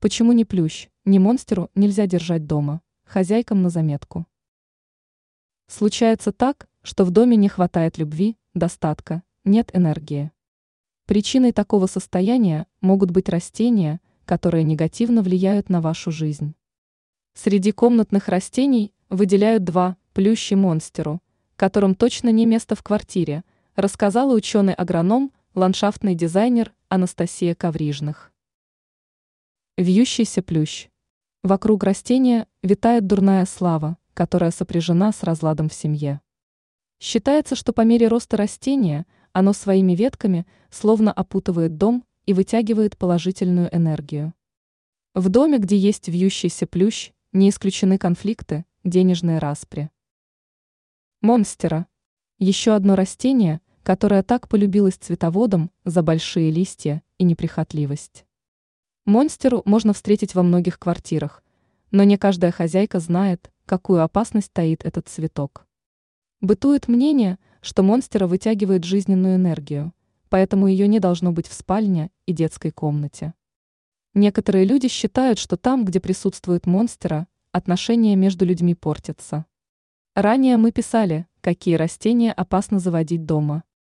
Почему не плющ, ни монстеру нельзя держать дома? Хозяйкам на заметку. Случается так, что в доме не хватает любви, достатка, нет энергии. Причиной такого состояния могут быть растения, которые негативно влияют на вашу жизнь. Среди комнатных растений выделяют два – плющи монстеру, которым точно не место в квартире, рассказала ученый-агроном, ландшафтный дизайнер Анастасия Коврижных. Вьющийся плющ. Вокруг растения витает дурная слава, которая сопряжена с разладом в семье. Считается, что по мере роста растения оно своими ветками словно опутывает дом и вытягивает положительную энергию. В доме, где есть вьющийся плющ, не исключены конфликты, денежные распри. Монстера. Еще одно растение, которое так полюбилось цветоводам за большие листья и неприхотливость. Монстеру можно встретить во многих квартирах, но не каждая хозяйка знает, какую опасность таит этот цветок. Бытует мнение, что монстера вытягивает жизненную энергию, поэтому ее не должно быть в спальне и детской комнате. Некоторые люди считают, что там, где присутствует монстера, отношения между людьми портятся. Ранее мы писали, какие растения опасно заводить дома.